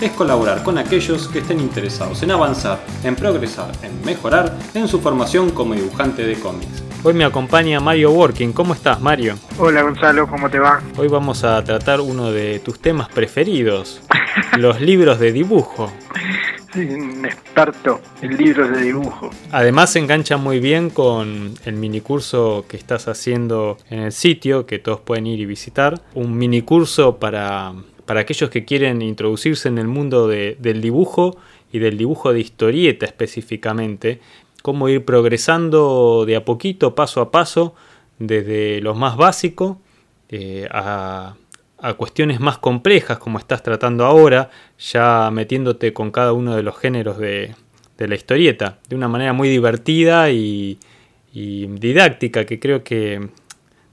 es colaborar con aquellos que estén interesados en avanzar, en progresar, en mejorar en su formación como dibujante de cómics. Hoy me acompaña Mario Working. ¿Cómo estás, Mario? Hola, Gonzalo, ¿cómo te va? Hoy vamos a tratar uno de tus temas preferidos, los libros de dibujo. Soy un experto en libros de dibujo. Además se engancha muy bien con el minicurso que estás haciendo en el sitio, que todos pueden ir y visitar. Un minicurso para, para aquellos que quieren introducirse en el mundo de- del dibujo y del dibujo de historieta específicamente. Cómo ir progresando de a poquito, paso a paso, desde lo más básico eh, a, a cuestiones más complejas como estás tratando ahora, ya metiéndote con cada uno de los géneros de, de la historieta, de una manera muy divertida y, y didáctica, que creo que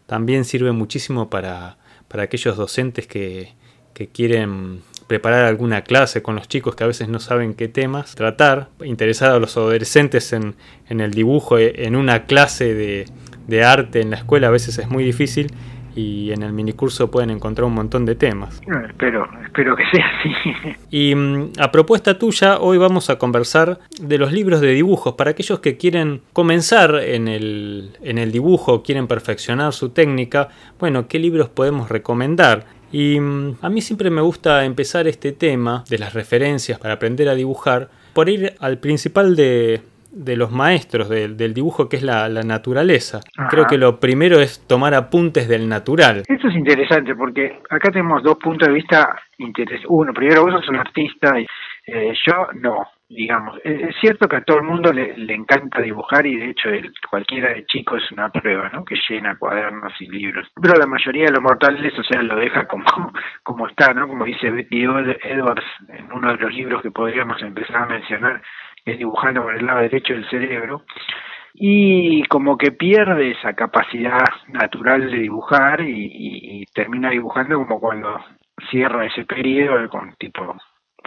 también sirve muchísimo para, para aquellos docentes que, que quieren preparar alguna clase con los chicos que a veces no saben qué temas tratar, interesar a los adolescentes en, en el dibujo, eh, en una clase de, de arte en la escuela a veces es muy difícil y en el minicurso pueden encontrar un montón de temas. Espero, espero que sea así. Y mm, a propuesta tuya, hoy vamos a conversar de los libros de dibujos. Para aquellos que quieren comenzar en el, en el dibujo, quieren perfeccionar su técnica, bueno, ¿qué libros podemos recomendar? Y mm, a mí siempre me gusta empezar este tema de las referencias para aprender a dibujar por ir al principal de, de los maestros del, del dibujo, que es la, la naturaleza. Ajá. Creo que lo primero es tomar apuntes del natural. Esto es interesante porque acá tenemos dos puntos de vista interesantes. Uno, primero vos sos un artista y eh, yo no, digamos. Es cierto que a todo el mundo le, le encanta dibujar y de hecho el- cualquiera de chico es una prueba, ¿no? Que llena cuadernos y libros. Pero la mayoría de los mortales, o sea, lo deja como, como está, ¿no? Como dice Betty Ed- Edwards en uno de los libros que podríamos empezar a mencionar, es dibujando por el lado derecho del cerebro. y como que pierde esa capacidad natural de dibujar y, y- y termina dibujando como cuando cierra ese periodo con tipo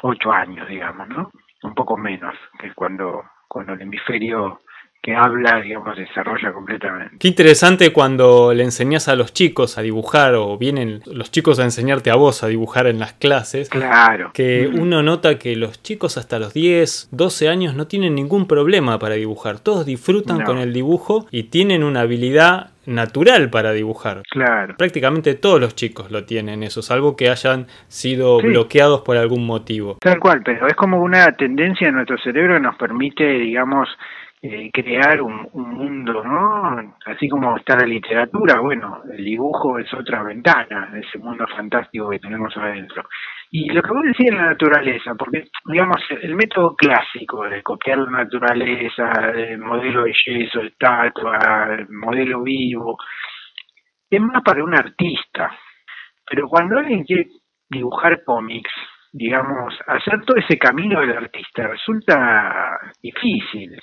ocho años, digamos, ¿no? Un poco menos que cuando, cuando el hemisferio que habla, digamos, desarrolla completamente. Qué interesante cuando le enseñas a los chicos a dibujar o vienen los chicos a enseñarte a vos a dibujar en las clases. Claro. Que uno nota que los chicos hasta los 10, 12 años no tienen ningún problema para dibujar. Todos disfrutan No. con el dibujo y tienen una habilidad natural para dibujar. Claro. Prácticamente todos los chicos lo tienen eso, salvo que hayan sido Sí. bloqueados por algún motivo. Tal cual, pero es como una tendencia en nuestro cerebro que nos permite, digamos, eh, crear un, un mundo, ¿no? Así como está la literatura, bueno, el dibujo es otra ventana de ese mundo fantástico que tenemos adentro. Y lo que vos decís de la naturaleza, porque, digamos, el método clásico de copiar la naturaleza, el modelo de yeso, estatua, el modelo vivo, es más para un artista. Pero cuando alguien quiere dibujar cómics, digamos, hacer todo ese camino del artista resulta difícil.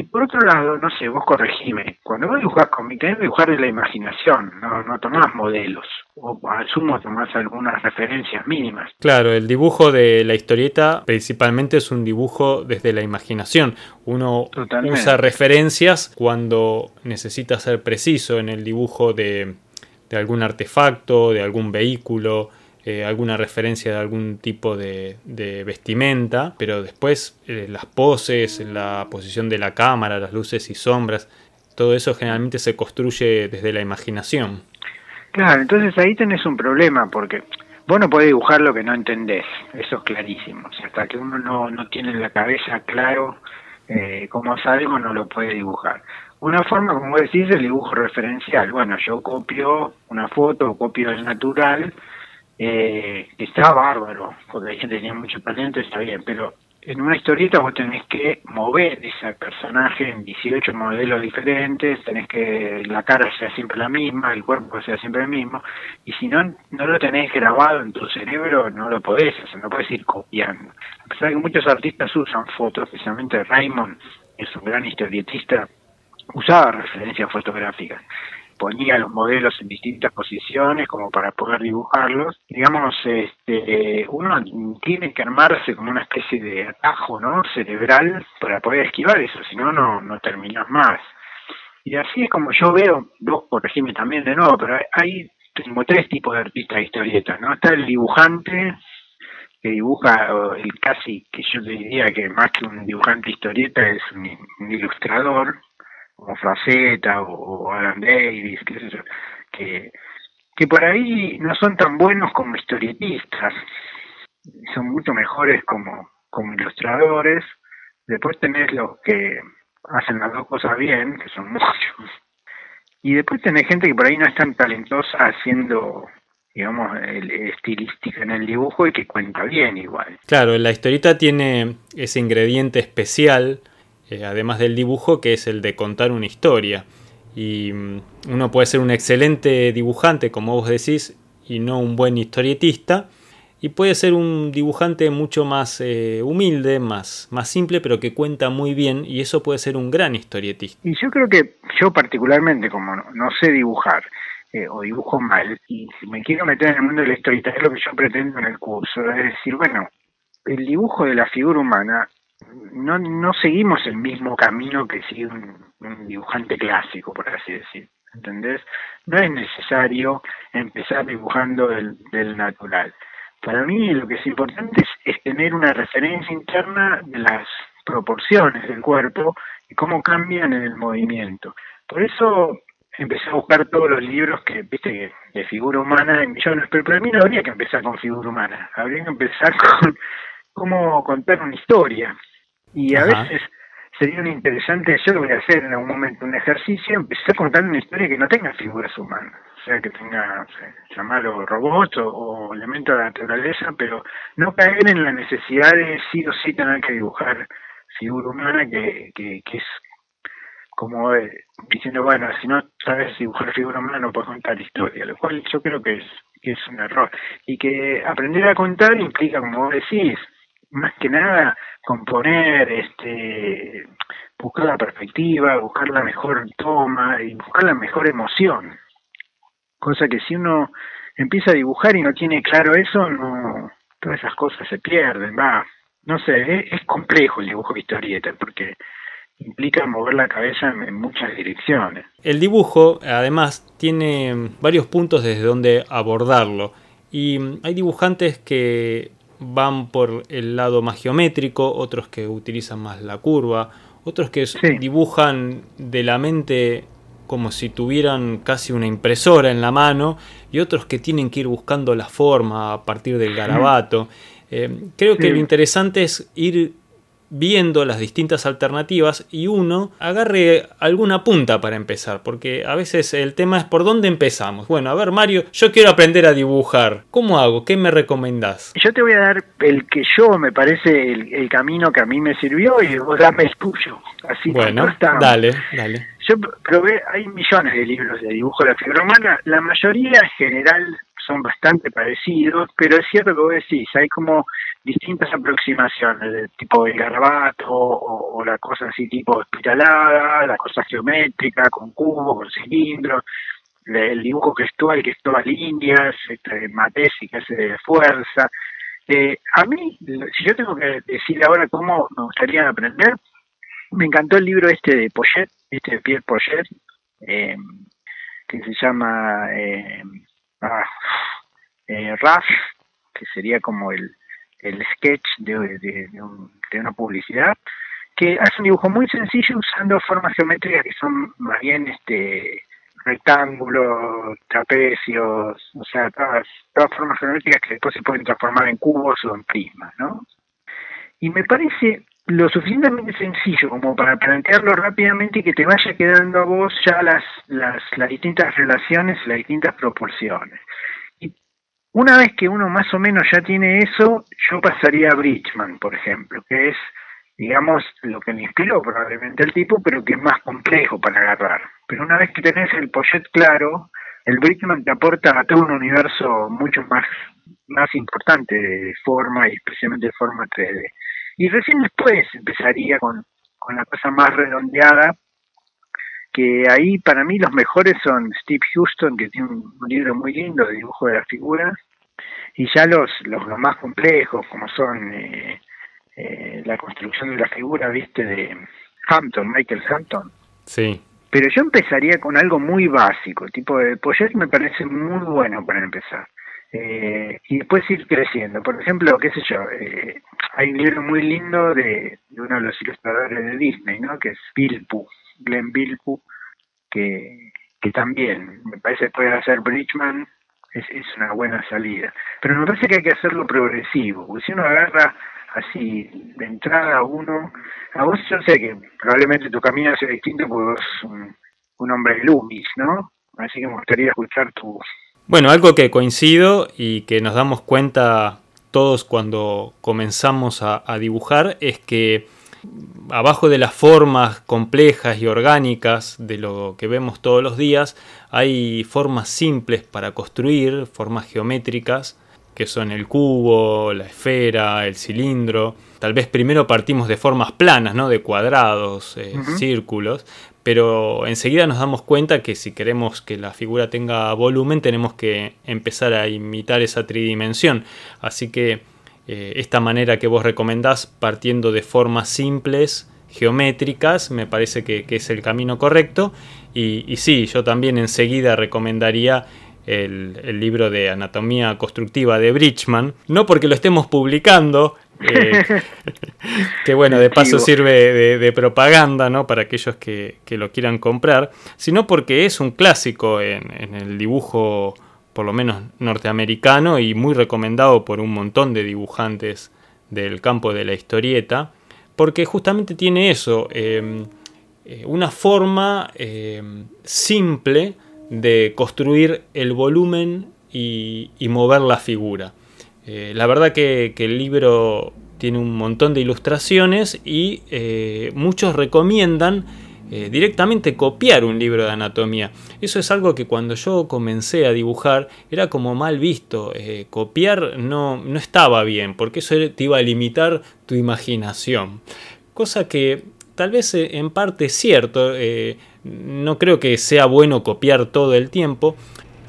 Y por otro lado, no sé, vos corregime, cuando vos dibujás cómics, tenés que dibujar de la imaginación, no, no tomás modelos, o al sumo tomás algunas referencias mínimas. Claro, el dibujo de la historieta principalmente es un dibujo desde la imaginación. Uno Totalmente. usa referencias cuando necesita ser preciso en el dibujo de, de algún artefacto, de algún vehículo, eh, alguna referencia de algún tipo de, vestimenta, pero después eh, las poses, la posición de la cámara, las luces y sombras, todo eso generalmente se construye desde la imaginación. Claro, entonces ahí tenés un problema, porque vos no podés dibujar lo que no entendés, eso es clarísimo. Hasta que uno no, no tiene en la cabeza claro eh, cómo es algo, no lo puede dibujar. Una forma, como decís, es el dibujo referencial. Bueno, yo copio una foto, copio el natural, eh, está bárbaro, porque hay gente que tenía mucho talento, está bien, pero en una historieta vos tenés que mover ese personaje en 18 modelos diferentes, tenés que la cara sea siempre la misma, el cuerpo sea siempre el mismo, y si no, no lo tenés grabado en tu cerebro, no lo podés hacer, no podés ir copiando. A pesar de que muchos artistas usan fotos, especialmente Raymond, es un gran historietista, usaba referencias fotográficas ponía los modelos en distintas posiciones como para poder dibujarlos. Digamos, este, uno tiene que armarse como una especie de atajo ¿no? cerebral para poder esquivar eso, si no, no terminas más. Y así es como yo veo, vos corregime también de nuevo, pero hay como tres tipos de artistas de historietas, ¿no? Está el dibujante, que dibuja, el casi que yo diría que más que un dibujante historieta es un ilustrador, como Fraceta o, Alan Davis, que, que por ahí no son tan buenos como historietistas, son mucho mejores como, como ilustradores. Después tenés los que hacen las dos cosas bien, que son muchos. Y después tenés gente que por ahí no es tan talentosa haciendo digamos, el, estilística en el dibujo y que cuenta bien igual. Claro, la historieta tiene ese ingrediente especial eh, además del dibujo, que es el de contar una historia. Y mm, uno puede ser un excelente dibujante, como vos decís, y no un buen historietista. Y puede ser un dibujante mucho más eh, humilde, más, más simple, pero que cuenta muy bien, y eso puede ser un gran historietista. Y yo creo que yo particularmente, como no, sé dibujar, eh, o dibujo mal, y si me quiero meter en el mundo de la historieta, es lo que yo pretendo en el curso, es decir, bueno, el dibujo de la figura humana no, no seguimos el mismo camino que sigue un, dibujante clásico, por así decir. ¿Entendés? No es necesario empezar dibujando del, natural. Para mí lo que es importante es, tener una referencia interna de las proporciones del cuerpo y cómo cambian en el movimiento. Por eso empecé a buscar todos los libros que, viste, de figura humana en millones, pero para mí no habría que empezar con figura humana, habría que empezar con cómo contar una historia. Y a veces sería un interesante, yo lo voy a hacer en algún momento, un ejercicio, empezar contando una historia que no tenga figuras humanas, o sea, que tenga, llamarlo robots o, elementos de la naturaleza, pero no caer en la necesidad de sí o sí tener que dibujar figura humana, que, que, que es como eh, diciendo, bueno, si no sabes dibujar figura humana no puedes contar historia, lo cual yo creo que es, que es un error. Y que aprender a contar implica, como vos decís, más que nada componer, este, buscar la perspectiva, buscar la mejor toma y buscar la mejor emoción. Cosa que si uno empieza a dibujar y no tiene claro eso, no, todas esas cosas se pierden, va. No sé, es, complejo el dibujo de historieta porque implica mover la cabeza en, muchas direcciones. El dibujo, además, tiene varios puntos desde donde abordarlo. Y hay dibujantes que van por el lado más geométrico, otros que utilizan más la curva, otros que dibujan de la mente como si tuvieran casi una impresora en la mano y otros que tienen que ir buscando la forma a partir del garabato. Eh, creo que lo interesante es ir viendo las distintas alternativas y uno agarre alguna punta para empezar, porque a veces el tema es por dónde empezamos. Bueno, a ver Mario, yo quiero aprender a dibujar. ¿Cómo hago? ¿Qué me recomendás? Yo te voy a dar el que yo me parece el, camino que a mí me sirvió y vos dame el tuyo. Así bueno, dale, dale. Yo probé, hay millones de libros de dibujo de la figura humana, la mayoría en general son bastante parecidos, pero es cierto que vos decís, hay como distintas aproximaciones, de tipo el garabato o, la cosa así tipo espiralada, la cosa geométrica, con cubos, con cilindros, el dibujo gestual que es todas líneas, este, Matesi que hace de fuerza. Eh, a mí, si yo tengo que decir ahora cómo me gustaría aprender, me encantó el libro este de Poyet, este de Pierre Poyet, eh, que se llama eh, ah, RAF, que sería como el, el sketch de, una publicidad, que hace un dibujo muy sencillo usando formas geométricas que son más bien este rectángulos, trapecios, o sea, todas, todas formas geométricas que después se pueden transformar en cubos o en prismas, ¿no? Y me parece lo suficientemente sencillo como para plantearlo rápidamente y que te vaya quedando a vos ya las, las, las distintas relaciones, las distintas proporciones. Una vez que uno más o menos ya tiene eso, yo pasaría a Bridgman, por ejemplo, que es, digamos, lo que me inspiró probablemente el tipo, pero que es más complejo para agarrar. Pero una vez que tenés el Poyet claro, el Bridgman te aporta a todo un universo mucho más, más importante de forma y especialmente de forma 3D. Y recién después empezaría con, con la cosa más redondeada, que ahí para mí los mejores son Steve Houston, que tiene un, libro muy lindo de dibujo de las figuras, y ya los, los, más complejos, como son eh, eh, la construcción de la figura, viste, de Hampton, Michael Hampton. Sí. Pero yo empezaría con algo muy básico, tipo de Poyet me parece muy bueno para empezar. Eh, y después ir creciendo. Por ejemplo, qué sé yo, eh, hay un libro muy lindo de, uno de los ilustradores de Disney, ¿no? Que es Bilpu, Glenn Bilpu, que, que también me parece que puede hacer Bridgman, es, es una buena salida. Pero me parece que hay que hacerlo progresivo, porque si uno agarra así de entrada uno, a vos yo sé que probablemente tu camino sea distinto porque vos un, un hombre Loomis, ¿no? Así que me gustaría escuchar tu... Bueno, algo que coincido y que nos damos cuenta todos cuando comenzamos a dibujar es que abajo de las formas complejas y orgánicas de lo que vemos todos los días, hay formas simples para construir, formas geométricas, que son el cubo, la esfera, el cilindro. Tal vez primero partimos de formas planas, ¿no? de cuadrados, eh, círculos, pero enseguida nos damos cuenta que si queremos que la figura tenga volumen tenemos que empezar a imitar esa tridimensión. Así que eh, esta manera que vos recomendás partiendo de formas simples, geométricas, me parece que, es el camino correcto. Y, y, sí, yo también enseguida recomendaría el, libro de anatomía constructiva de Bridgman, no porque lo estemos publicando, eh, que bueno, de paso sirve de, propaganda ¿no? para aquellos que, lo quieran comprar, sino porque es un clásico en, el dibujo, por lo menos norteamericano, y muy recomendado por un montón de dibujantes del campo de la historieta, porque justamente tiene eso, eh, eh, una forma simple, de construir el volumen y, mover la figura. Eh, la verdad que, el libro tiene un montón de ilustraciones y eh, muchos recomiendan eh, directamente copiar un libro de anatomía. Eso es algo que cuando yo comencé a dibujar era como mal visto. copiar no, no estaba bien porque eso te iba a limitar tu imaginación. Cosa que tal vez en parte es cierto. No creo que sea bueno copiar todo el tiempo,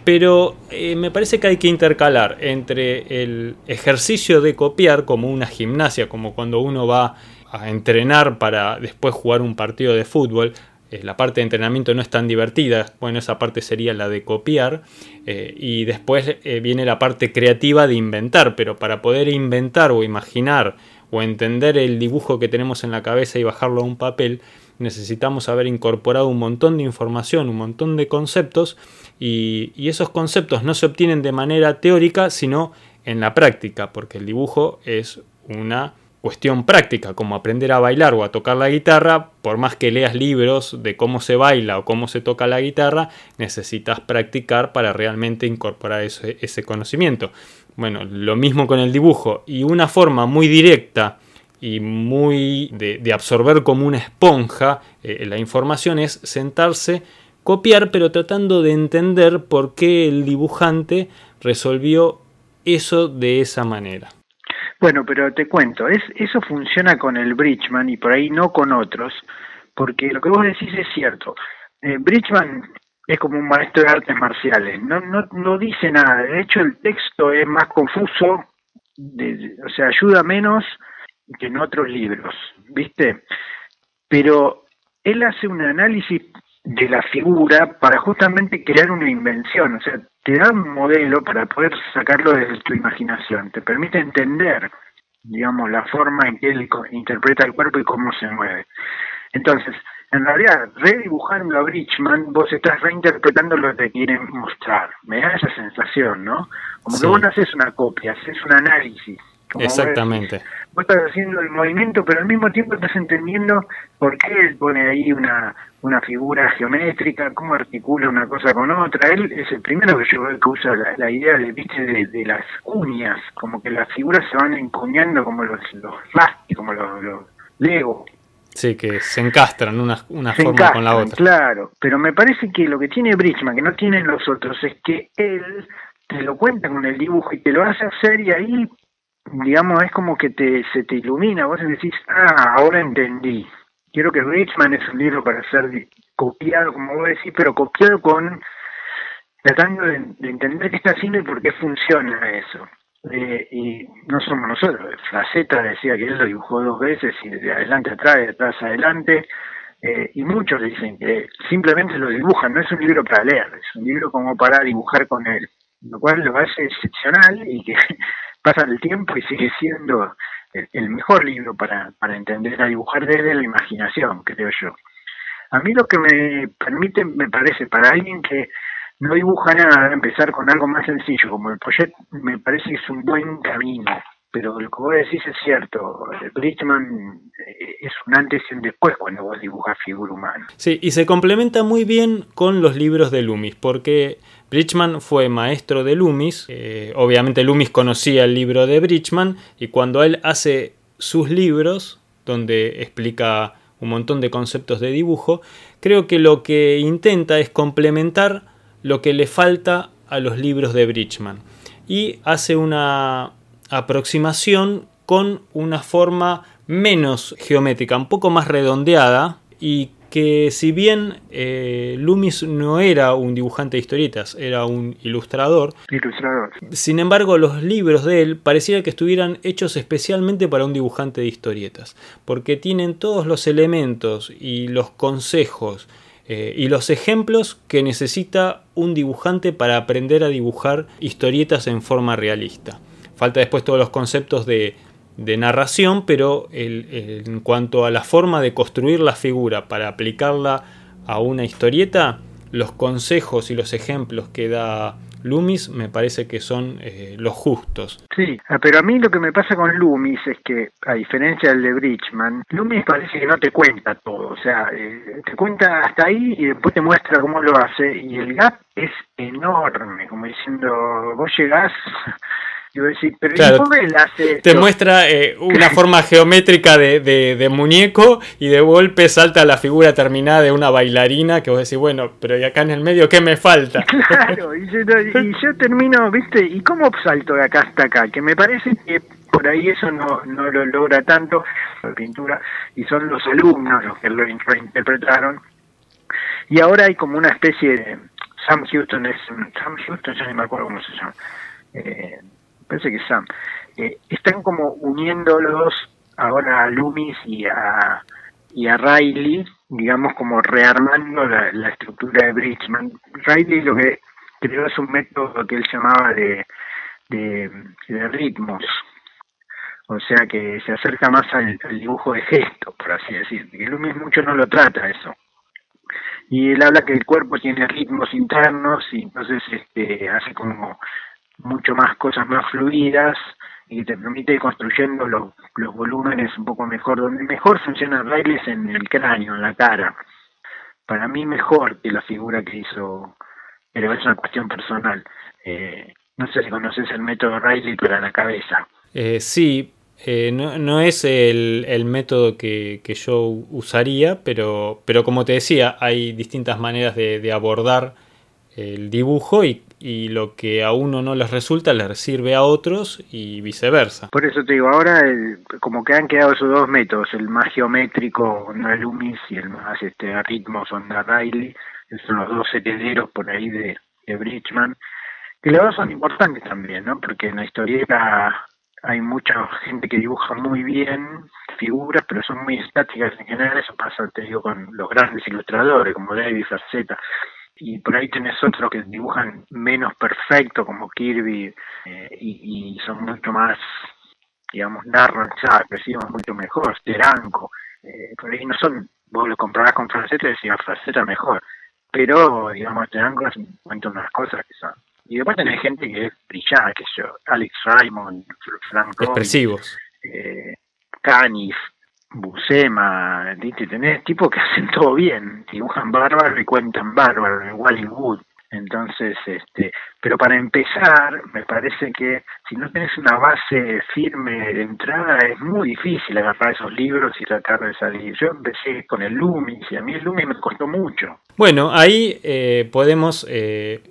pero eh, me parece que hay que intercalar entre el ejercicio de copiar como una gimnasia, como cuando uno va a entrenar para después jugar un partido de fútbol. Eh, la parte de entrenamiento no es tan divertida, bueno, esa parte sería la de copiar, eh, y después viene la parte creativa de inventar, pero para poder inventar o imaginar o entender el dibujo que tenemos en la cabeza y bajarlo a un papel, necesitamos haber incorporado un montón de información, un montón de conceptos y, esos conceptos no se obtienen de manera teórica, sino en la práctica, porque el dibujo es una cuestión práctica, como aprender a bailar o a tocar la guitarra, por más que leas libros de cómo se baila o cómo se toca la guitarra, necesitas practicar para realmente incorporar ese, conocimiento. Bueno, lo mismo con el dibujo y una forma muy directa y muy de, absorber como una esponja eh, la información es sentarse, copiar, pero tratando de entender por qué el dibujante resolvió eso de esa manera. Bueno, pero te cuento, es, eso funciona con el Bridgman y por ahí no con otros, porque lo que vos decís es cierto. Eh, Bridgman es como un maestro de artes marciales, no, no, no dice nada, de hecho el texto es más confuso, o sea, ayuda menos que en otros libros, ¿viste? Pero él hace un análisis de la figura para justamente crear una invención, o sea, te da un modelo para poder sacarlo desde tu imaginación, te permite entender, digamos, la forma en que él interpreta el cuerpo y cómo se mueve. Entonces, en realidad, redibujando a Bridgman, vos estás reinterpretando lo que quieren mostrar. Me da esa sensación, ¿no? Como que vos no haces una copia, haces un análisis Exactamente. Vos, estás haciendo el movimiento, pero al mismo tiempo estás entendiendo por qué él pone ahí una, una figura geométrica, cómo articula una cosa con otra. Él es el primero que yo veo que usa la, idea de, de, de, las uñas, como que las figuras se van encuñando como los, los como los, los Lego. Sí, que se encastran una, una forma con la otra. Claro, pero me parece que lo que tiene Bridgman, que no tienen los otros, es que él te lo cuenta con el dibujo y te lo hace hacer y ahí, digamos, es como que te, se te ilumina, vos decís, ah, ahora entendí. Quiero que Bridgman es un libro para ser copiado, como vos decís, pero copiado con, tratando de, de entender qué está haciendo y por qué funciona eso. Eh, y no somos nosotros. Faceta decía que él lo dibujó dos veces y de adelante atrás, de atrás adelante. Eh, y muchos dicen que simplemente lo dibujan, no es un libro para leer, es un libro como para dibujar con él, lo cual lo hace excepcional y que pasa el tiempo y sigue siendo el, mejor libro para, para entender a dibujar desde la imaginación, creo yo. A mí lo que me permite, me parece, para alguien que no dibuja nada, empezar con algo más sencillo como el Poyet me parece que es un buen camino, pero lo que vos decís es cierto, Bridgman eh, es un antes y un después cuando vos dibujas figura humana. Sí, y se complementa muy bien con los libros de Loomis, porque Bridgman fue maestro de Loomis, eh, obviamente Loomis conocía el libro de Bridgman, y cuando él hace sus libros, donde explica un montón de conceptos de dibujo, creo que lo que intenta es complementar lo que le falta a los libros de Bridgman y hace una aproximación con una forma menos geométrica, un poco más redondeada y que si bien eh, Loomis no era un dibujante de historietas, era un ilustrador, ilustrador, sin embargo los libros de él parecía que estuvieran hechos especialmente para un dibujante de historietas, porque tienen todos los elementos y los consejos eh, y los ejemplos que necesita un dibujante para aprender a dibujar historietas en forma realista. Falta después todos los conceptos de, narración, pero en cuanto a la forma de construir la figura para aplicarla a una historieta, los consejos y los ejemplos que da Loomis me parece que son eh, los justos. Sí, ah, pero a mí lo que me pasa con Loomis es que, a diferencia del de Bridgman, Loomis parece que no te cuenta todo, o sea, eh, te cuenta hasta ahí y después te muestra cómo lo hace y el gap es enorme, como diciendo, vos llegás pero Te muestra eh, una forma geométrica de, muñeco y de golpe salta la figura terminada de una bailarina que vos decís, bueno, pero y acá en el medio, ¿qué me falta? Claro, y yo, termino, ¿viste? ¿Y cómo salto de acá hasta acá? Que me parece que por ahí eso no, no lo logra tanto la pintura y son los alumnos los que lo reinterpretaron. Y ahora hay como una especie de... Sam Houston es... Sam Houston, ya no me acuerdo cómo se llama. Eh, parece que Sam, eh, están como uniéndolos ahora a Loomis y a, y a Riley, digamos como rearmando la, estructura de Bridgman. Riley lo que creó es un método que él llamaba de, de, ritmos, o sea que se acerca más al, dibujo de gesto, por así decir, que Loomis mucho no lo trata eso. Y él habla que el cuerpo tiene ritmos internos y entonces este, hace como mucho más cosas más fluidas y te permite ir construyendo los, los volúmenes un poco mejor. Donde mejor funciona Riley en el cráneo, en la cara. Para mí mejor que la figura que hizo, pero es una cuestión personal. Eh, no sé si conoces el método Riley para la cabeza. Eh, sí, eh, no, no, es el, el método que, que, yo usaría, pero, pero como te decía, hay distintas maneras de, de abordar el dibujo y y lo que a uno no les resulta les sirve a otros y viceversa. Por eso te digo, ahora como que han quedado esos dos métodos, el más geométrico, el Loomis, y el más este, a ritmo, son de Riley, son los dos herederos por ahí de, de Bridgman, que los dos son importantes también, ¿no? Porque en la historieta hay mucha gente que dibuja muy bien figuras, pero son muy estáticas en general, eso pasa, te digo, con los grandes ilustradores como David Faceta y por ahí tenés otros que dibujan menos perfecto como Kirby eh, y, son mucho más digamos narran ya decimos mucho mejor Steranko eh, por ahí no son vos lo comparás con Franceta y decís Franceta mejor pero digamos Steranko cuenta unas cosas que son Y después tenés gente que es brillante, que yo, Alex Raymond, Frank Roy, Expresivos. Eh, Canif, Buscema, tenés tipos que hacen todo bien, dibujan bárbaro y cuentan bárbaro, en Wally Wood. Entonces, este, pero para empezar, me parece que si no tenés una base firme de entrada, es muy difícil agarrar esos libros y tratar de salir. Yo empecé con el Loomis y a mí el Loomis me costó mucho. Bueno, ahí eh, podemos eh,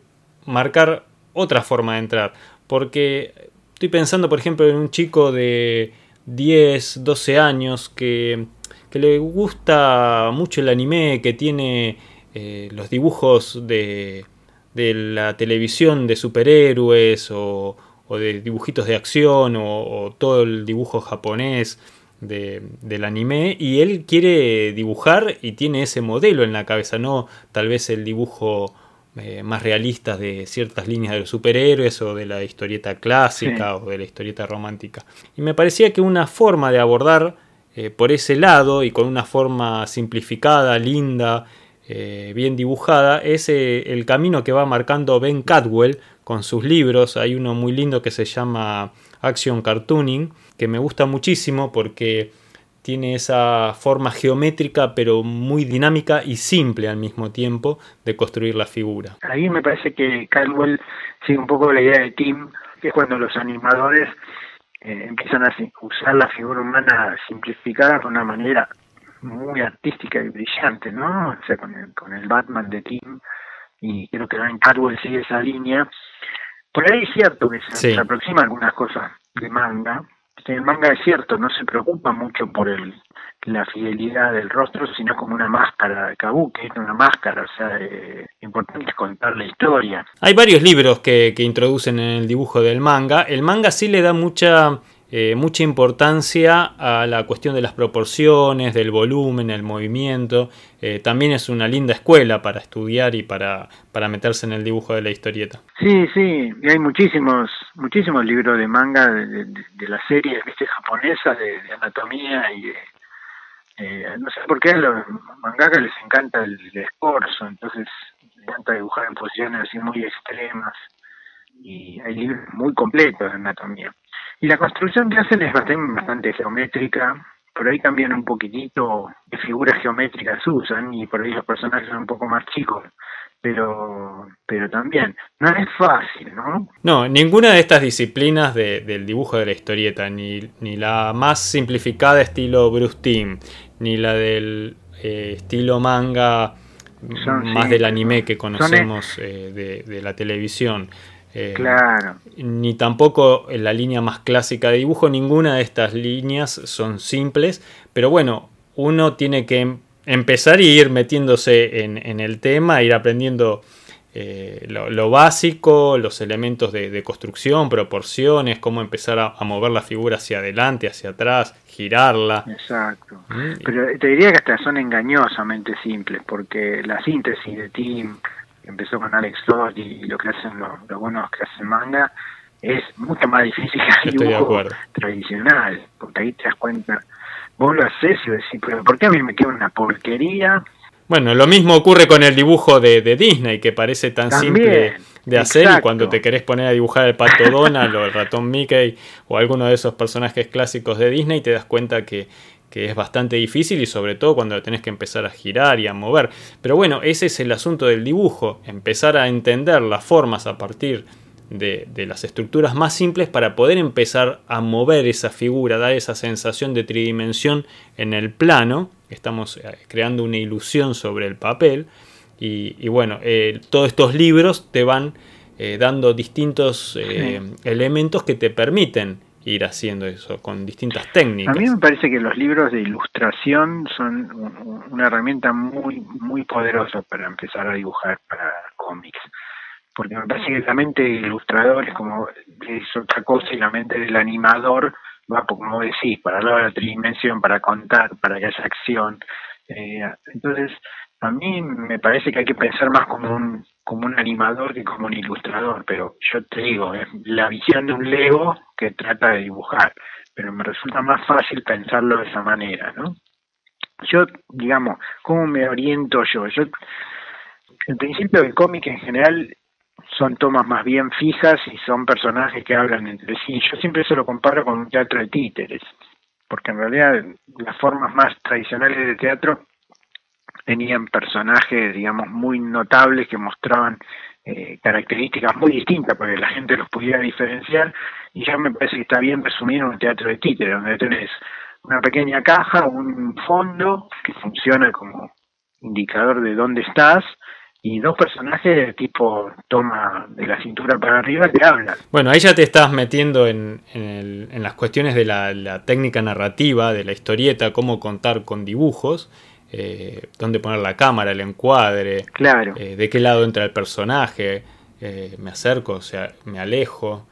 marcar otra forma de entrar, porque estoy pensando, por ejemplo, en un chico de 10, 12 años que, que le gusta mucho el anime, que tiene eh, los dibujos de de la televisión de superhéroes o, de dibujitos de acción o, todo el dibujo japonés del anime y él quiere dibujar y tiene ese modelo en la cabeza, no tal vez el dibujo eh, más realista de ciertas líneas de los superhéroes o de la historieta clásica o de la historieta romántica. Y me parecía que una forma de abordar eh, por ese lado y con una forma simplificada, linda, eh, bien dibujada, es el camino que va marcando Ben Cadwell con sus libros. Hay uno muy lindo que se llama Action Cartooning, que me gusta muchísimo porque tiene esa forma geométrica pero muy dinámica y simple al mismo tiempo de construir la figura. Ahí me parece que Cadwell sigue un poco la idea de Tim, que es cuando los animadores eh, empiezan a usar la figura humana simplificada de una manera muy artística y brillante, ¿no? O sea, con el, con el Batman de Tim, y creo que Ben Carwell sigue esa línea. Por ahí es cierto que se, aproxima algunas cosas de manga. El manga es cierto, no se preocupa mucho por el, la fidelidad del rostro, sino como una máscara kabuki, una máscara, o sea, importante es contar la historia. Hay varios libros que, que introducen en el dibujo del manga. El manga sí le da mucha eh, mucha importancia a la cuestión de las proporciones, del volumen, el movimiento. Eh, también es una linda escuela para estudiar y para, para meterse en el dibujo de la historieta. Sí, sí, y hay muchísimos, muchísimos libros de manga de, de, las series japonesas de, anatomía y eh, no sé por qué a los mangakas les encanta el, el entonces les encanta dibujar en posiciones así muy extremas y hay libros muy completos de anatomía. Y la construcción que hacen es bastante, geométrica, por ahí cambian un poquitito de figuras geométricas usan y por ahí los personajes son un poco más chicos, pero pero también. No es fácil, ¿no? No, ninguna de estas disciplinas del dibujo de la historieta, ni, ni la más simplificada estilo Bruce Timm, ni la del eh, estilo manga más del anime que conocemos eh, de, de la televisión, eh, claro. Ni tampoco en la línea más clásica de dibujo, ninguna de estas líneas son simples, pero bueno, uno tiene que em-, empezar y ir metiéndose en, el tema, ir aprendiendo eh, lo, básico, los elementos de, construcción, proporciones, cómo empezar a, mover la figura hacia adelante, hacia atrás, girarla. Exacto. Mm. Pero te diría que hasta son engañosamente simples, porque la síntesis de Tim empezó con Alex Todd y lo que hacen los, buenos que hacen manga, es mucho más difícil que el dibujo tradicional, porque ahí te das cuenta, vos lo haces y decís, pero ¿por qué a mí me queda una porquería? Bueno, lo mismo ocurre con el dibujo de, Disney, que parece tan simple de hacer y cuando te querés poner a dibujar el pato Donald o el ratón Mickey o alguno de esos personajes clásicos de Disney, te das cuenta que que es bastante difícil y sobre todo cuando tenés que empezar a girar y a mover. Pero bueno, ese es el asunto del dibujo, empezar a entender las formas a partir de, las estructuras más simples para poder empezar a mover esa figura, dar esa sensación de tridimensión en el plano. Estamos eh, creando una ilusión sobre el papel y, bueno, eh, todos estos libros te van eh, dando distintos elementos que te permiten ir haciendo eso con distintas técnicas. A mí me parece que los libros de ilustración son una herramienta muy muy poderosa para empezar a dibujar para cómics. Porque me parece que la mente del ilustrador es como es otra cosa y la mente del animador va, como decís, para hablar de la tridimensión, para contar, para que haya acción. Eh, entonces, a mí me parece que hay que pensar más como un, como un animador que como un ilustrador, pero yo te digo, es la visión de un Lego que trata de dibujar, pero me resulta más fácil pensarlo de esa manera, ¿no? Yo, digamos, ¿cómo me oriento yo? Yo, el principio del cómic en general, son tomas más bien fijas y son personajes que hablan entre sí. Yo siempre se lo comparo con un teatro de títeres, porque en realidad las formas más tradicionales de teatro tenían personajes, digamos, muy notables que mostraban eh, características muy distintas para que la gente los pudiera diferenciar y ya me parece que está bien resumir un teatro de títeres, donde tenés una pequeña caja, un fondo que funciona como indicador de dónde estás y dos personajes de tipo toma de la cintura para arriba que hablan. Bueno, ahí ya te estás metiendo en, en, las cuestiones de la, técnica narrativa, de la historieta, cómo contar con dibujos, eh, dónde poner la cámara, el encuadre, claro. Eh, de qué lado entra el personaje, eh, me acerco, o sea, me alejo,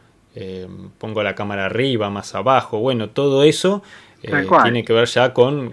pongo la cámara arriba, más abajo, bueno, todo eso tiene que ver ya con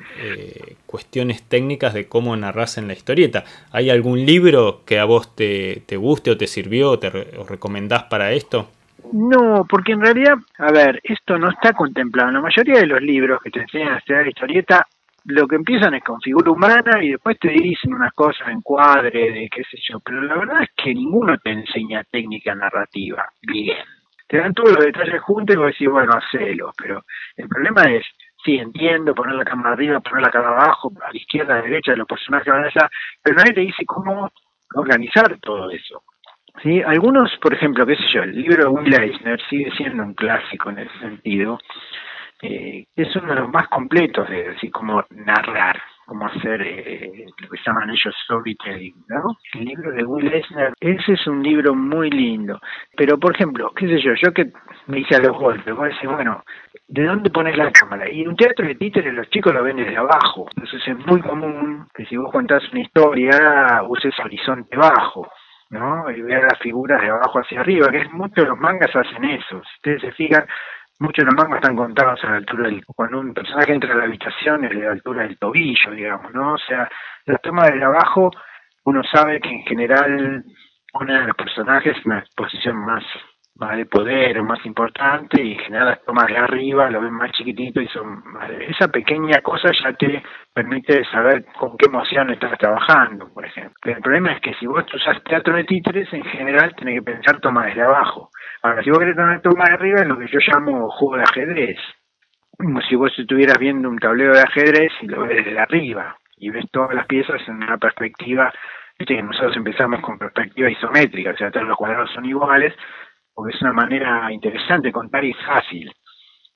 cuestiones técnicas de cómo narras en la historieta. ¿Hay algún libro que a vos te, te guste o te sirvió o te recomendás para esto? No, porque en realidad, a ver, esto no está contemplado. La mayoría de los libros que te enseñan a hacer historieta, lo que empiezan es con figura humana y después te dicen unas cosas en cuadre, de qué sé yo. Pero la verdad es que ninguno te enseña técnica narrativa bien. Te dan todos los detalles juntos y vos decís, bueno, hacelo. Pero el problema es sí, entiendo, poner la cámara arriba, poner la cámara abajo, a la izquierda, a la derecha, los personajes van allá, pero nadie te dice cómo organizar todo eso. ¿Sí? Algunos, por ejemplo, qué sé yo, el libro de Will Eisner sigue siendo un clásico en ese sentido, eh, es uno de los más completos de así como narrar, como hacer eh, lo que llaman ellos storytelling, ¿no? El libro de Will Eisner, ese es un libro muy lindo, pero por ejemplo, qué sé yo, yo que me hice a los golpes, voy a decir, bueno, ¿de dónde pones la cámara? Y un teatro de títeres los chicos lo ven desde abajo, entonces es muy común que si vos contás una historia uses horizonte bajo, ¿no? Y veas las figuras de abajo hacia arriba, que es muchos de los mangas hacen eso, si ustedes se fijan, muchos de los mangas están contados a la altura del... Cuando un personaje entra a la habitación es de la altura del tobillo, digamos, ¿no? O sea, la toma de abajo, uno sabe que en general una de los personajes es una posición más más de poder, más importante, y en general las tomas de arriba lo ven más chiquitito y son esa pequeña cosa ya te permite saber con qué emoción estás trabajando, por ejemplo. Pero el problema es que si vos usas teatro de títeres, en general tenés que pensar tomas desde abajo. Ahora, si vos querés tomar toma de arriba, es lo que yo llamo juego de ajedrez. Como si vos estuvieras viendo un tablero de ajedrez y lo ves desde arriba, y ves todas las piezas en una perspectiva Viste nosotros empezamos con perspectiva isométrica, o sea, todos los cuadrados son iguales, porque es una manera interesante contar y fácil,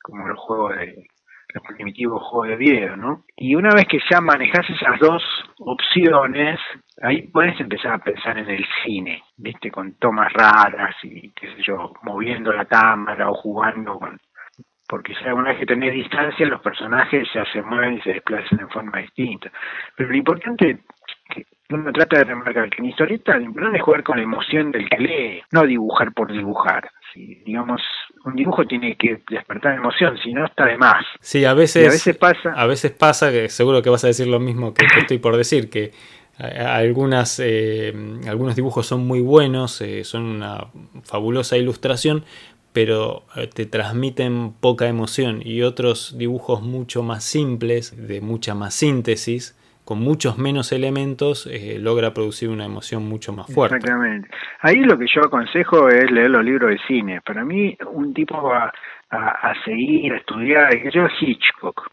como los juegos de los primitivos juegos de video, ¿no? Y una vez que ya manejas esas dos opciones, ahí puedes empezar a pensar en el cine, ¿viste? Con tomas raras y, qué sé yo, moviendo la cámara o jugando con... Porque si alguna vez que tenés distancia, los personajes ya se mueven y se desplazan en forma distinta. Pero lo importante uno trata de remarcar que en historieta lo importante es jugar con la emoción del que lee, no dibujar por dibujar. Si, digamos, un dibujo tiene que despertar emoción, si no está de más. Sí, a veces, a veces pasa. A veces pasa, que seguro que vas a decir lo mismo que, estoy por decir, que algunas, eh, algunos dibujos son muy buenos, eh, son una fabulosa ilustración, pero eh, te transmiten poca emoción y otros dibujos mucho más simples, de mucha más síntesis, con muchos menos elementos eh, logra producir una emoción mucho más fuerte. Exactamente. Ahí lo que yo aconsejo es leer los libros de cine. Para mí, un tipo va a, seguir, a estudiar, yo Hitchcock.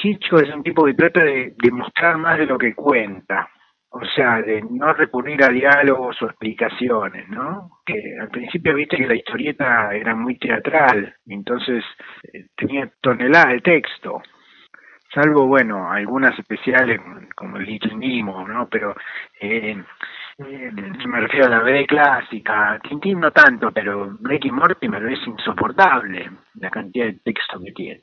Hitchcock es un tipo que trata de, de mostrar más de lo que cuenta. O sea, de no recurrir a diálogos o explicaciones, ¿no? Que al principio viste que la historieta era muy teatral, entonces eh, tenía toneladas de texto salvo, bueno, algunas especiales como el Little Nemo, ¿no? Pero eh, eh, me refiero a la B clásica, Tintín no tanto, pero Blake y Mortimer es insoportable la cantidad de texto que tiene.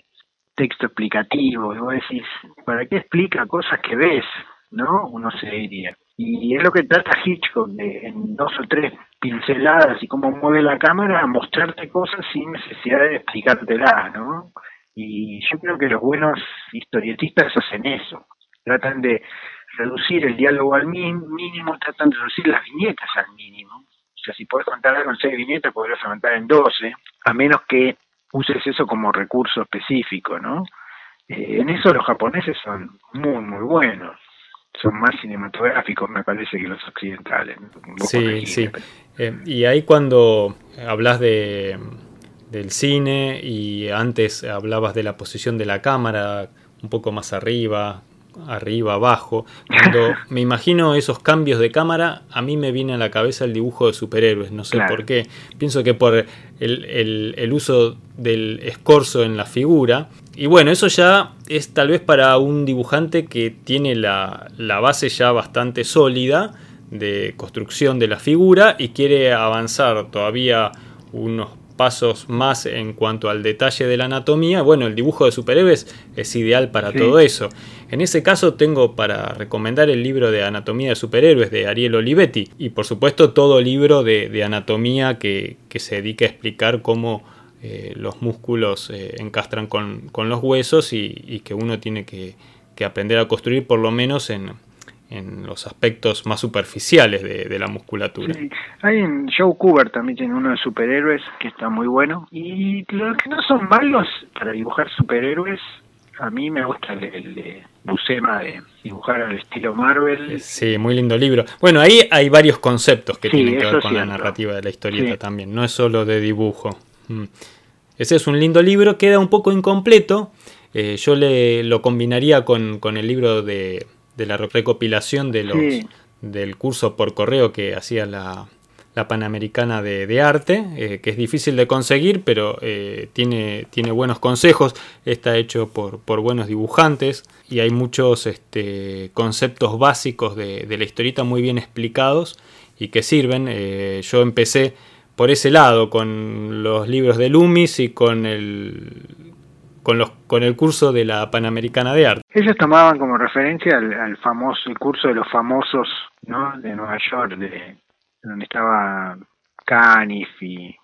Texto explicativo, y vos decís, ¿para qué explica cosas que ves? ¿No? Uno se diría. Y es lo que trata Hitchcock, de, en dos o tres pinceladas y cómo mueve la cámara, mostrarte cosas sin necesidad de explicártelas, ¿no? Y yo creo que los buenos historietistas hacen eso. Tratan de reducir el diálogo al mínimo, tratan de reducir las viñetas al mínimo. O sea, si puedes contar algo en seis viñetas, podrás aumentar en doce, a menos que uses eso como recurso específico, ¿no? Eh, en eso los japoneses son muy, muy buenos. Son más cinematográficos, me parece, que los occidentales. Sí, sí. Eh, y ahí cuando hablas de, del cine y antes hablabas de la posición de la cámara, un poco más arriba, arriba, abajo. Cuando me imagino esos cambios de cámara, a mí me viene a la cabeza el dibujo de superhéroes, no sé por qué. Pienso que por el, uso del escorzo en la figura. Y bueno, eso ya es tal vez para un dibujante que tiene la, la base ya bastante sólida de construcción de la figura y quiere avanzar todavía unos pasos más en cuanto al detalle de la anatomía, bueno, el dibujo de superhéroes es ideal para todo eso. En ese caso tengo para recomendar el libro de Anatomía de Superhéroes de Ariel Olivetti y por supuesto todo libro de, anatomía que, se dedica a explicar cómo eh, los músculos eh, encastran con, los huesos y, que uno tiene que aprender a construir por lo menos en, en los aspectos más superficiales de, la musculatura. Hay en Joe Cooper también tiene uno de superhéroes que está muy bueno. Y los que no son malos para dibujar superhéroes, a mí me gusta el, de Buscema de dibujar al estilo Marvel. Sí, muy lindo libro. Bueno, ahí hay varios conceptos que tienen que ver con la narrativa de la historieta también, no es solo de dibujo. Mm. Ese es un lindo libro, queda un poco incompleto. Eh, yo le, lo combinaría con, con el libro de de la recopilación de los, del curso por correo que hacía la, Panamericana de, Arte, eh, que es difícil de conseguir, pero eh, tiene, tiene buenos consejos, está hecho por, por buenos dibujantes y hay muchos este, conceptos básicos de, de, la historieta muy bien explicados y que sirven. Eh, yo empecé por ese lado, con los libros de Loomis y con el, con, los, con el curso de la Panamericana de Arte. Ellos tomaban como referencia al, famoso, el curso de los famosos ¿no? de Nueva York, de, donde estaba Canif y,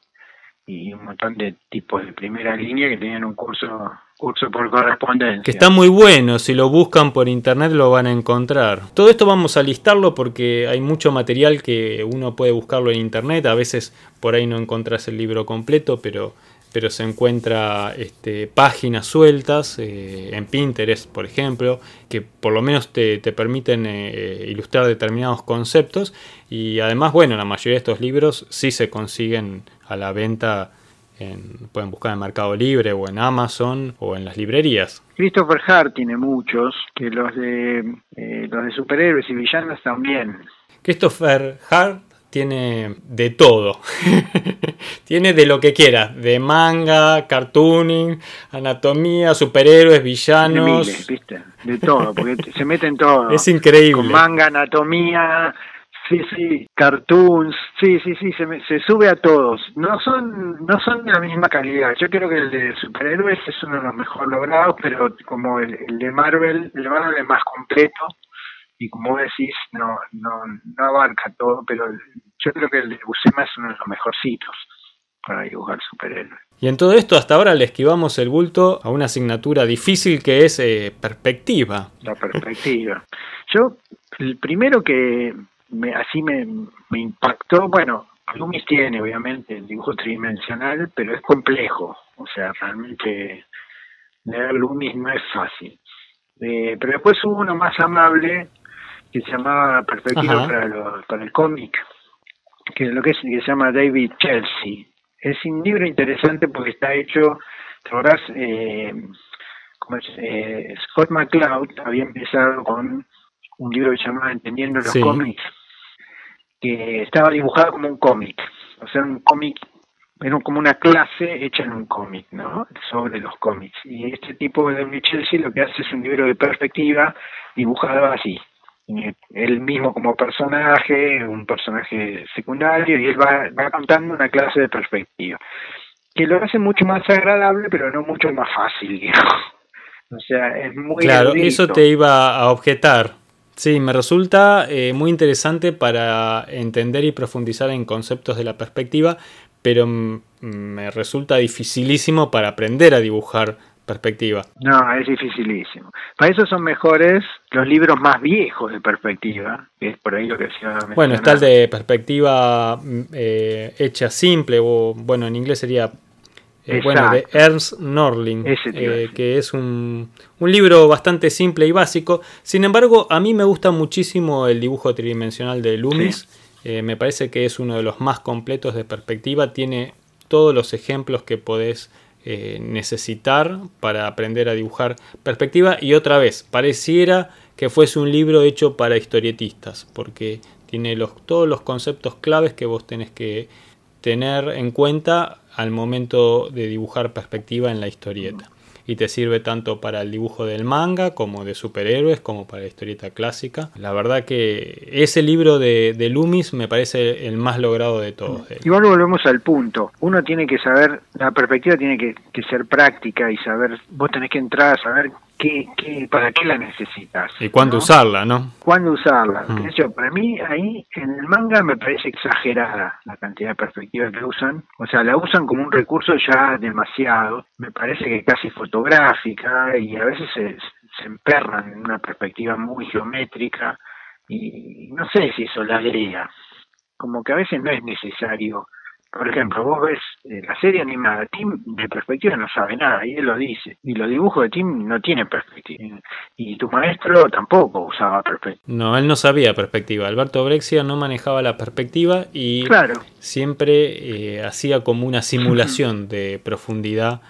un montón de tipos de primera línea que tenían un curso curso por correspondencia. Que está muy bueno, si lo buscan por internet lo van a encontrar. Todo esto vamos a listarlo porque hay mucho material que uno puede buscarlo en internet, a veces por ahí no encontrás el libro completo, pero pero se encuentra este, páginas sueltas eh, en Pinterest, por ejemplo, que por lo menos te, permiten eh, ilustrar determinados conceptos y además, bueno, la mayoría de estos libros sí se consiguen a la venta, en, pueden buscar en Mercado Libre o en Amazon o en las librerías. Christopher Hart tiene muchos, que los de, eh, los de superhéroes y villanos también. Christopher Hart tiene de todo. tiene de lo que quiera, de manga, cartooning, anatomía, superhéroes, villanos. De, ¿viste? de todo, porque se meten todo. Es increíble. Con manga, anatomía, sí, sí, cartoons, sí, sí, sí, se, se sube a todos. No son no son de la misma calidad. Yo creo que el de superhéroes es uno de los mejor logrados, pero como el, el de Marvel, el de Marvel es más completo y como decís, no, no, no abarca todo, pero yo creo que el de Buscema es uno de los mejorcitos para dibujar superhéroes. Y en todo esto hasta ahora le esquivamos el bulto a una asignatura difícil que es eh, perspectiva. La perspectiva. Yo, el primero que me, así me, me impactó, bueno, Loomis tiene obviamente el dibujo tridimensional, pero es complejo, o sea, realmente leer Loomis no es fácil. Eh, pero después hubo uno más amable que se llamaba Perspectiva para, para el cómic, que lo que, es, que se llama David Chelsea. Es un libro interesante porque está hecho, te eh, como es, eh, Scott McCloud había empezado con un libro que se llamaba Entendiendo los cómics, que estaba dibujado como un cómic, o sea, un cómic, era como una clase hecha en un cómic, ¿no? Sobre los cómics. Y este tipo de David Chelsea lo que hace es un libro de perspectiva dibujado así, él mismo como personaje, un personaje secundario, y él va, va contando una clase de perspectiva, que lo hace mucho más agradable, pero no mucho más fácil, O sea, es muy... Claro, eso te iba a objetar. Sí, me resulta eh, muy interesante para entender y profundizar en conceptos de la perspectiva, pero me resulta dificilísimo para aprender a dibujar perspectiva. No, es dificilísimo. Para eso son mejores los libros más viejos de perspectiva, que es por ahí lo que se Bueno, está el de perspectiva mm, eh, hecha simple, o bueno, en inglés sería eh, bueno, de Ernst Norling, eh, que es un, un, libro bastante simple y básico. Sin embargo, a mí me gusta muchísimo el dibujo tridimensional de Loomis. eh, me parece que es uno de los más completos de perspectiva. Tiene todos los ejemplos que podés eh, necesitar para aprender a dibujar perspectiva. Y otra vez, pareciera que fuese un libro hecho para historietistas, porque tiene los, todos los conceptos claves que vos tenés que tener en cuenta al momento de dibujar perspectiva en la historieta y te sirve tanto para el dibujo del manga como de superhéroes como para la historieta clásica. La verdad que ese libro de, de Loomis me parece el más logrado de todos. Igual volvemos al punto. Uno tiene que saber, la perspectiva tiene que, que ser práctica y saber, vos tenés que entrar a saber qué, qué, para qué la necesitas. Y cuándo usarla, ¿no? Cuándo usarla. Mm. Para mí, ahí en el manga me parece exagerada la cantidad de perspectiva que usan. O sea, la usan como un recurso ya demasiado. Me parece que casi fotográfica y a veces se, se emperran en una perspectiva muy geométrica. Y no sé si eso la agrega. Como que a veces no es necesario por ejemplo, vos ves eh, la serie animada, Tim de perspectiva no sabe nada, y él lo dice. Y los dibujos de Tim no tienen perspectiva. Y tu maestro tampoco usaba perspectiva. No, él no sabía perspectiva. Alberto Brexia no manejaba la perspectiva y siempre eh, hacía como una simulación de profundidad,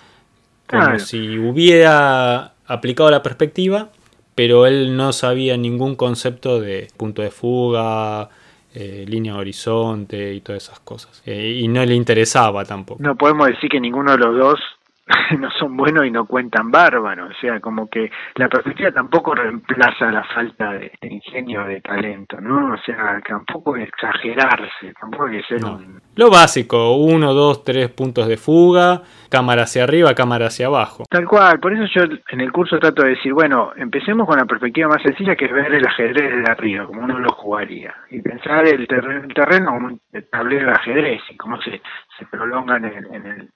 como si hubiera aplicado la perspectiva, pero él no sabía ningún concepto de punto de fuga, eh, línea horizonte y todas esas cosas. Eh, y no le interesaba tampoco. No podemos decir que ninguno de los dos no son buenos y no cuentan bárbaro. O sea, como que la perspectiva tampoco reemplaza la falta de, ingenio, de talento, ¿no? O sea, tampoco exagerarse, tampoco hay que ser un... Lo básico, uno, dos, tres puntos de fuga, cámara hacia arriba, cámara hacia abajo. Tal cual, por eso yo en el curso trato de decir, bueno, empecemos con la perspectiva más sencilla que es ver el ajedrez desde arriba, como uno lo jugaría, y pensar el, terreno como un tablero de ajedrez y cómo se, se prolonga en el en el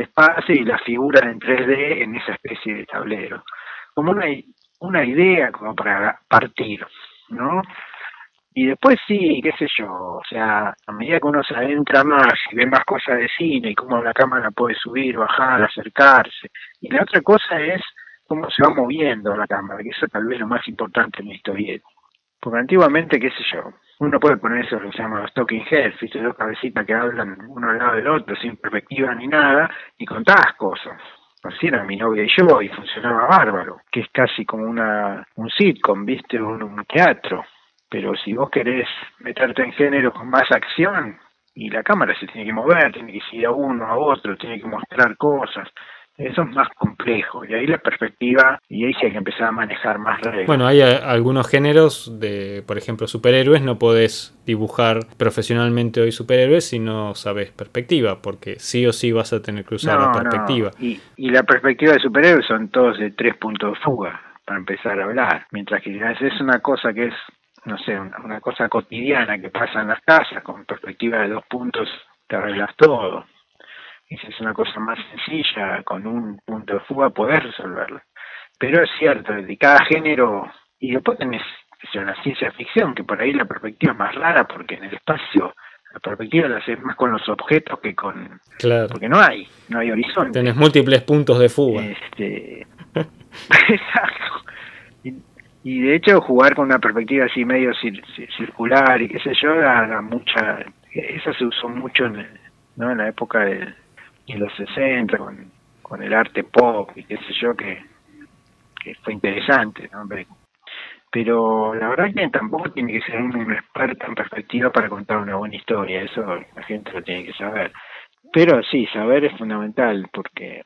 espacio y la figura en 3D en esa especie de tablero. Como una, una idea como para partir, ¿no? Y después sí, qué sé yo, o sea, a medida que uno se adentra más y ve más cosas de cine y cómo la cámara puede subir, bajar, acercarse. Y la otra cosa es cómo se va moviendo la cámara, que eso tal vez es lo más importante en la historieta. Porque antiguamente, qué sé yo, uno puede poner eso, que se llama los talking heads, ¿viste? dos cabecitas que hablan uno al lado del otro, sin perspectiva ni nada, y contabas cosas. Así era mi novia y yo, y funcionaba bárbaro, que es casi como una un sitcom, ¿viste? Un, un teatro. Pero si vos querés meterte en género con más acción, y la cámara se tiene que mover, tiene que ir a uno, a otro, tiene que mostrar cosas, eso es más complejo y ahí la perspectiva y ahí sí hay que empezar a manejar más reglas. Bueno, hay algunos géneros de, por ejemplo, superhéroes, no podés dibujar profesionalmente hoy superhéroes si no sabes perspectiva, porque sí o sí vas a tener que usar la perspectiva. Y, y la perspectiva de superhéroes son todos de tres puntos de fuga para empezar a hablar, mientras que es una cosa que es, no sé, una cosa cotidiana que pasa en las casas, con perspectiva de dos puntos te arreglas todo es una cosa más sencilla, con un punto de fuga, poder resolverla. Pero es cierto, de cada género, y después tenés una ciencia ficción, que por ahí la perspectiva es más rara, porque en el espacio la perspectiva la haces más con los objetos que con... Claro. Porque no hay, no hay horizonte. Tenés múltiples puntos de fuga. Este... Exacto. Y, de hecho jugar con una perspectiva así medio circular y qué sé yo, da, mucha... Esa se usó mucho en, ¿no? en la época del en los 60 con, con el arte pop y qué sé yo que, que fue interesante ¿no? pero la verdad que tampoco tiene que ser un experto en perspectiva para contar una buena historia eso la gente lo tiene que saber pero sí saber es fundamental porque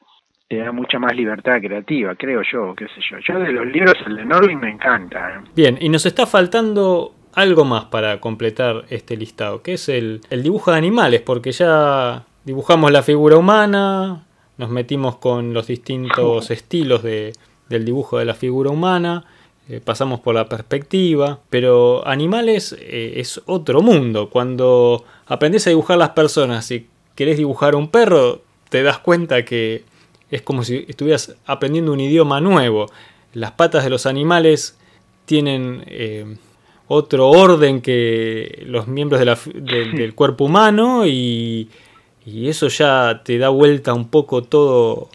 te da mucha más libertad creativa, creo yo, qué sé yo. Yo de los libros, el de Norling me encanta. ¿eh? Bien, y nos está faltando algo más para completar este listado, que es el, el dibujo de animales, porque ya dibujamos la figura humana, nos metimos con los distintos estilos de, del dibujo de la figura humana, eh, pasamos por la perspectiva, pero animales eh, es otro mundo. Cuando aprendes a dibujar las personas y querés dibujar un perro, te das cuenta que es como si estuvieras aprendiendo un idioma nuevo. Las patas de los animales tienen eh, otro orden que los miembros del cuerpo humano y y eso ya te da vuelta un poco todo,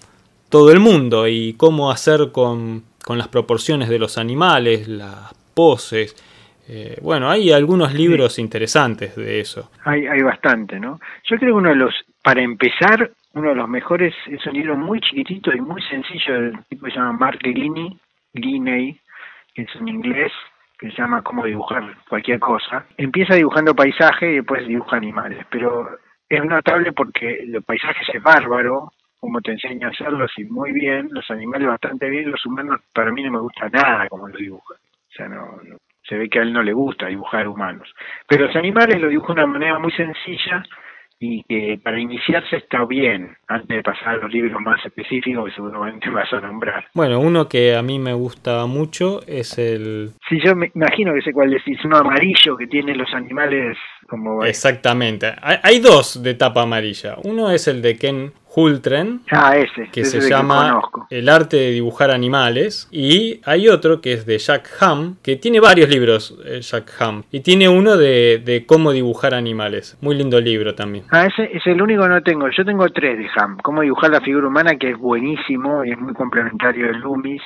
todo el mundo y cómo hacer con, con las proporciones de los animales, las poses, Eh, bueno, hay algunos libros interesantes de eso. Hay, hay bastante, ¿no? Yo creo que uno de los, para empezar, uno de los mejores es un libro muy chiquitito y muy sencillo del tipo que se llama Mark Linney, Linney, que es en inglés, que se llama Cómo dibujar cualquier cosa. Empieza dibujando paisaje y después dibuja animales, pero es notable porque los paisajes es bárbaro, como te enseña a hacerlos y muy bien, los animales bastante bien, los humanos para mí no me gusta nada como lo dibujan. O sea, no, se ve que a él no le gusta dibujar humanos. Pero los animales lo dibuja de una manera muy sencilla y que para iniciarse está bien, antes de pasar a los libros más específicos que seguramente vas a nombrar. Bueno, uno que a mí me gusta mucho es el... Sí, yo me imagino que sé cuál es, es uno amarillo que tiene los animales como... Exactamente, hay, hay dos de tapa amarilla, uno es el de Ken Hultren, ah, ese, que ese se llama. El arte de dibujar animales. Y hay otro que es de Jack Ham, que tiene varios libros, eh, Jack Ham. Y tiene uno de, de cómo dibujar animales. Muy lindo libro también. Ah, ese es el único que no tengo. Yo tengo tres de Ham. Cómo dibujar la figura humana, que es buenísimo y es muy complementario del Loomis.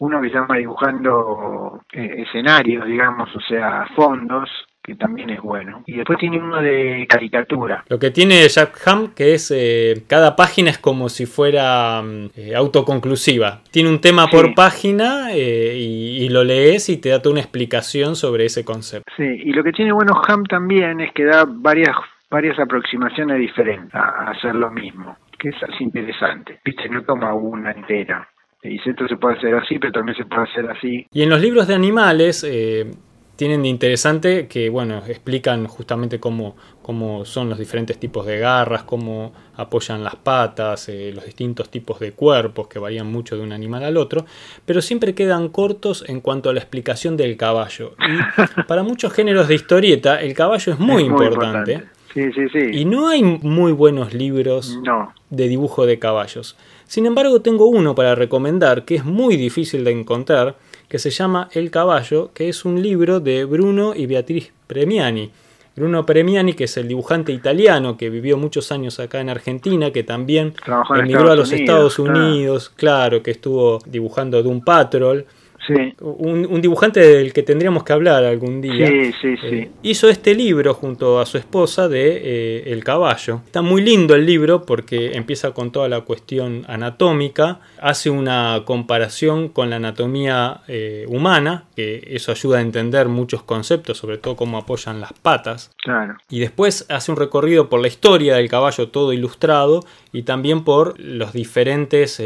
Uno que se llama dibujando eh, escenarios, digamos, o sea, fondos, que también es bueno. Y después tiene uno de caricatura. Lo que tiene Jack Ham, que es eh, cada página es como si fuera mm, eh, autoconclusiva. Tiene un tema Sí. por página eh, y, y lo lees y te da toda una explicación sobre ese concepto. Sí, y lo que tiene bueno Ham también es que da varias varias aproximaciones diferentes a, hacer lo mismo, que es así interesante. Viste, no toma una entera. Te dice esto se puede hacer así, pero también se puede hacer así. Y en los libros de animales eh, tienen de interesante que, bueno, explican justamente cómo, cómo son los diferentes tipos de garras, cómo apoyan las patas, eh, los distintos tipos de cuerpos que varían mucho de un animal al otro, pero siempre quedan cortos en cuanto a la explicación del caballo. Y para muchos géneros de historieta, el caballo es muy, Es importante. Sí, sí, sí. Y no hay muy buenos libros No, de dibujo de caballos. Sin embargo, tengo uno para recomendar que es muy difícil de encontrar, que se llama El caballo, que es un libro de Bruno y Beatriz Premiani. Bruno Premiani, que es el dibujante italiano que vivió muchos años acá en Argentina, que también Trabajó emigró a los Estados Estados Unidos, Unidos, claro, que estuvo dibujando Doom Patrol. Sí, Un, un dibujante del que tendríamos que hablar algún día. sí, sí, sí. Eh, hizo este libro junto a su esposa de eh, El caballo. Está muy lindo el libro porque empieza con toda la cuestión anatómica, hace una comparación con la anatomía eh, humana, que eso ayuda a entender muchos conceptos, sobre todo cómo apoyan las patas. Claro. Y después hace un recorrido por la historia del caballo todo ilustrado y también por los diferentes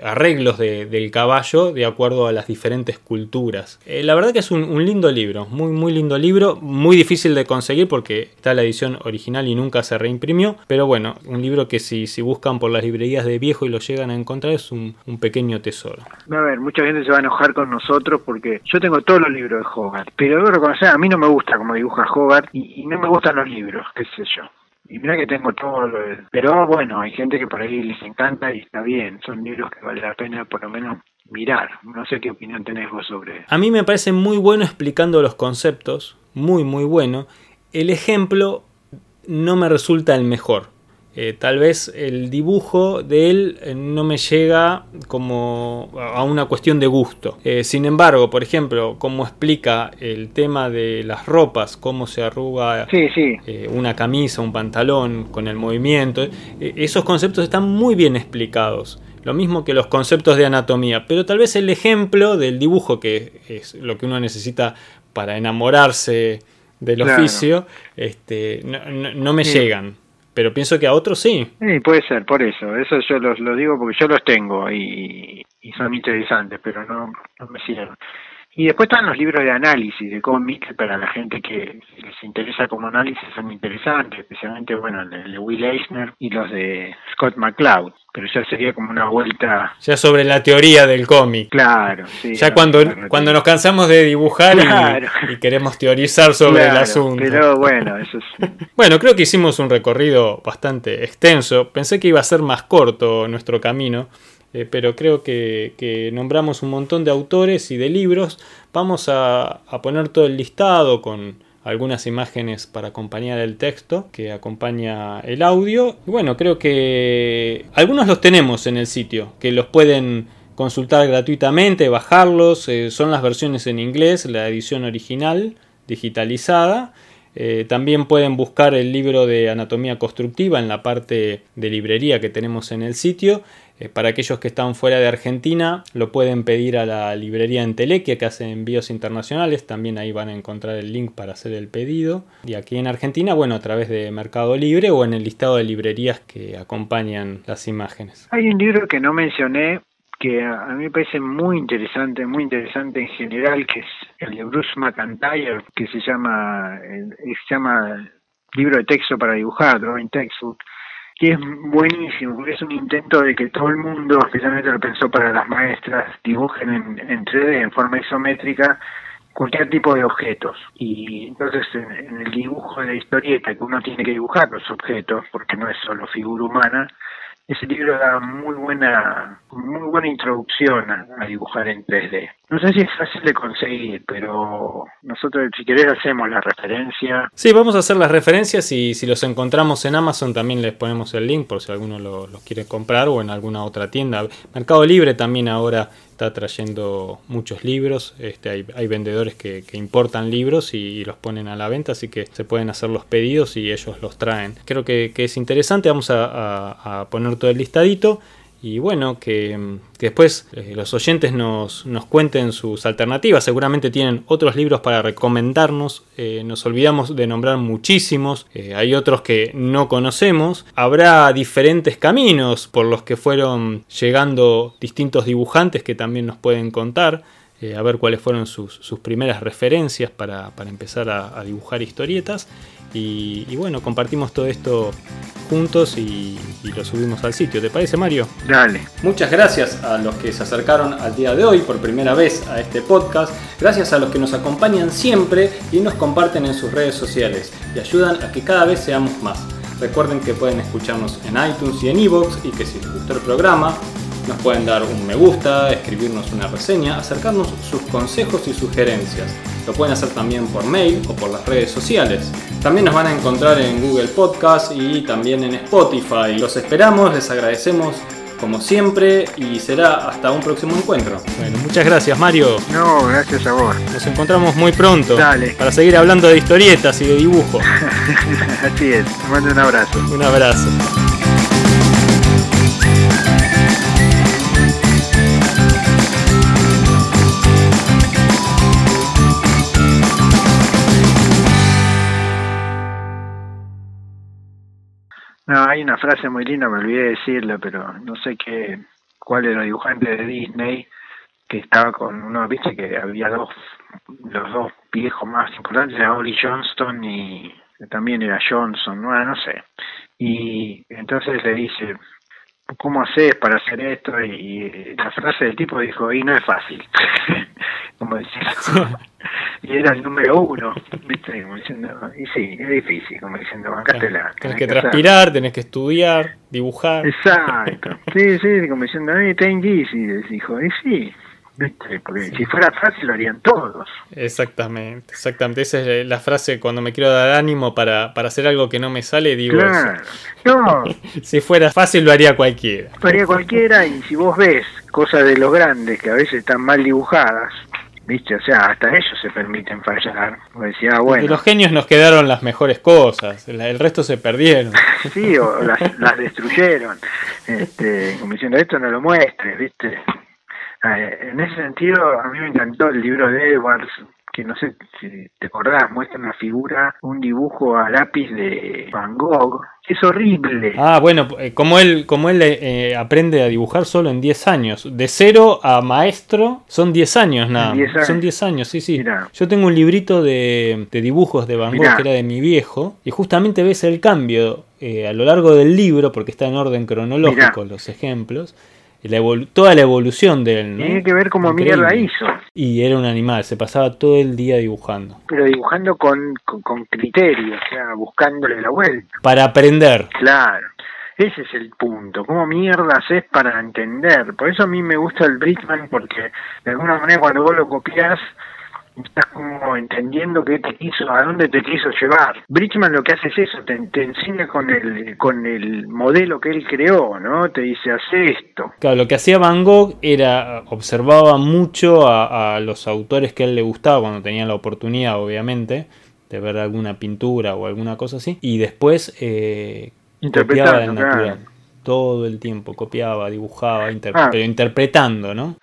arreglos de- del caballo de acuerdo a las diferentes culturas. Eh, la verdad que es un, un lindo libro, muy muy lindo libro, muy difícil de conseguir porque está la edición original y nunca se reimprimió, pero bueno, un libro que si, si buscan por las librerías de viejo y lo llegan a encontrar es un, un pequeño tesoro. A ver, mucha gente se va a enojar con nosotros porque yo tengo todos los libros de Hogarth, pero debo reconocer, a mí no me gusta como dibuja Hogarth y, y no me gustan los libros, qué sé yo. Y mira que tengo todo lo de... Pero bueno, hay gente que por ahí les encanta y está bien, son libros que vale la pena por lo menos mirar. No sé qué opinión tenés vos sobre A mí me parece muy bueno explicando los conceptos, muy muy bueno. El ejemplo no me resulta el mejor. Eh, tal vez el dibujo de él eh, no me llega como a una cuestión de gusto. Eh, sin embargo, por ejemplo, cómo explica el tema de las ropas, cómo se arruga Sí, sí, eh, una camisa, un pantalón, con el movimiento. esos conceptos están muy bien explicados. Lo mismo que los conceptos de anatomía. Pero tal vez el ejemplo del dibujo, que es lo que uno necesita para enamorarse del Claro. oficio, este, no, no- no me Sí. llegan. Pero pienso que a otros sí. Sí, puede ser, por eso. Eso yo los, lo digo porque yo los tengo y, y son interesantes, pero no, no me sirven. Y después están los libros de análisis de cómics para la gente que les interesa como análisis son interesantes, especialmente bueno el de- Will Eisner y los de Scott McCloud, pero ya sería como una vuelta, Ya sobre la teoría del cómic. claro, sí. Ya no, cuando, cuando nos cansamos de dibujar y- Claro. y, queremos teorizar sobre el asunto. Pero bueno, eso es... Bueno, creo que hicimos un recorrido bastante extenso. Pensé que iba a ser más corto nuestro camino, eh, pero creo que, nombramos un montón de autores y de libros. Vamos a, poner todo el listado con algunas imágenes para acompañar el texto que acompaña el audio. Bueno, creo que algunos los tenemos en el sitio, que los pueden consultar gratuitamente, bajarlos. eh, son las versiones en inglés, la edición original digitalizada. Eh, también pueden buscar el libro de anatomía constructiva en la parte de librería que tenemos en el sitio. Eh, para aquellos que están fuera de Argentina, lo pueden pedir a la librería en Telequia que hace envíos internacionales. También ahí van a encontrar el link para hacer el pedido. Y aquí en Argentina, bueno, a través de Mercado Libre o en el listado de librerías que acompañan las imágenes. Hay un libro que no mencioné que a mí me parece muy interesante, muy interesante en general, que es el de Bruce McIntyre, que se llama, se llama Libro de Texto para Dibujar, Drawing Textbook, que es buenísimo, porque es un intento de que todo el mundo, especialmente lo pensó para las maestras, dibujen en, en 3D, en forma isométrica, cualquier tipo de objetos. Y entonces en, el dibujo de la historieta, que uno tiene que dibujar los objetos, porque no es solo figura humana, ese libro da muy buena muy buena introducción a, dibujar en 3D. No sé si es fácil de conseguir, pero nosotros si querés hacemos la referencia. Sí, vamos a hacer las referencias y si los encontramos en Amazon también les ponemos el link por si alguno los quiere comprar o en alguna otra tienda. Mercado Libre también ahora está trayendo muchos libros. Este, hay, vendedores que, importan libros y, los ponen a la venta, así que se pueden hacer los pedidos y ellos los traen. Creo que, es interesante. Vamos a poner todo el listadito. Y bueno, que, después eh, los oyentes nos, cuenten sus alternativas. Seguramente tienen otros libros para recomendarnos. Eh, nos olvidamos de nombrar muchísimos. Eh, hay otros que no conocemos. Habrá diferentes caminos por los que fueron llegando distintos dibujantes que también nos pueden contar. a ver cuáles fueron sus, primeras referencias para, empezar a dibujar historietas. Y, bueno, compartimos todo esto juntos y, lo subimos al sitio. ¿Te parece, Mario? Dale. Muchas gracias a los que se acercaron al día de hoy por primera vez a este podcast. Gracias a los que nos acompañan siempre y nos comparten en sus redes sociales y ayudan a que cada vez seamos más. Recuerden que pueden escucharnos en iTunes y en iVoox y que si les gustó el programa, nos pueden dar un me gusta, escribirnos una reseña, acercarnos sus consejos y sugerencias. Lo pueden hacer también por mail o por las redes sociales. También nos van a encontrar en Google Podcast y también en Spotify. Los esperamos, les agradecemos como siempre y será hasta un próximo encuentro. Bueno, muchas gracias Mario. No, gracias a vos. Nos encontramos muy pronto. Dale. Para seguir hablando de historietas y de dibujo. Así es. Te mando un abrazo. Un abrazo. No, hay una frase muy linda, me olvidé decirla, pero no sé qué, cuál era el dibujante de Disney que estaba con uno, viste que había dos, los dos viejos más importantes, era Ollie Johnston y también era Johnson, no, no sé. Y entonces le dice, ¿cómo haces para hacer esto? Y, la frase del tipo dijo, y no es fácil. como diciendo, y era el número uno, ¿viste? Como diciendo, y sí, es difícil, como diciendo, bancátela. Tenés que, transpirar, tenés que estudiar, dibujar. Exacto, sí, sí, como diciendo, a ten easy, dijo, y sí, porque si fuera fácil lo harían todos. Exactamente, exactamente. Esa es la frase cuando me quiero dar ánimo para, para hacer algo que no me sale, digo claro. No. si fuera fácil lo haría cualquiera. Lo haría cualquiera y si vos ves cosas de los grandes que a veces están mal dibujadas, ¿viste? O sea, hasta ellos se permiten fallar. Decía, bueno. De los genios nos quedaron las mejores cosas, el resto se perdieron. sí, o las, las destruyeron. Este, como diciendo, esto no lo muestres, ¿viste? Eh, en ese sentido, a mí me encantó el libro de Edwards, que no sé si te acordás, muestra una figura, un dibujo a lápiz de Van Gogh. Es horrible. Ah, bueno, eh, como él, como él eh, aprende a dibujar solo en 10 años. De cero a maestro son 10 años nada. Son 10 años, sí, sí. Yo tengo un librito de, dibujos de Van Gogh que era de mi viejo y justamente ves el cambio a lo largo del libro, porque está en orden cronológico los ejemplos toda la evolución de él. Tiene que ver cómo mierda hizo. Y era un animal, se pasaba todo el día dibujando. Pero dibujando con, con, criterio, o sea, buscándole la vuelta. Para aprender. Claro. Ese es el punto. ¿Cómo mierda haces para entender? Por eso a mí me gusta el Brickman, porque de alguna manera cuando vos lo copias, estás como entendiendo qué te quiso, a dónde te quiso llevar. Bridgman lo que hace es eso, te, te enseña con el, con el modelo que él creó, ¿no? Te dice, hace esto. Claro, lo que hacía Van Gogh era, observaba mucho a, a los autores que a él le gustaba cuando tenía la oportunidad, obviamente, de ver alguna pintura o alguna cosa así, y después eh, copiaba del natural. Todo el tiempo copiaba, dibujaba, inter Ah. pero interpretando, ¿no?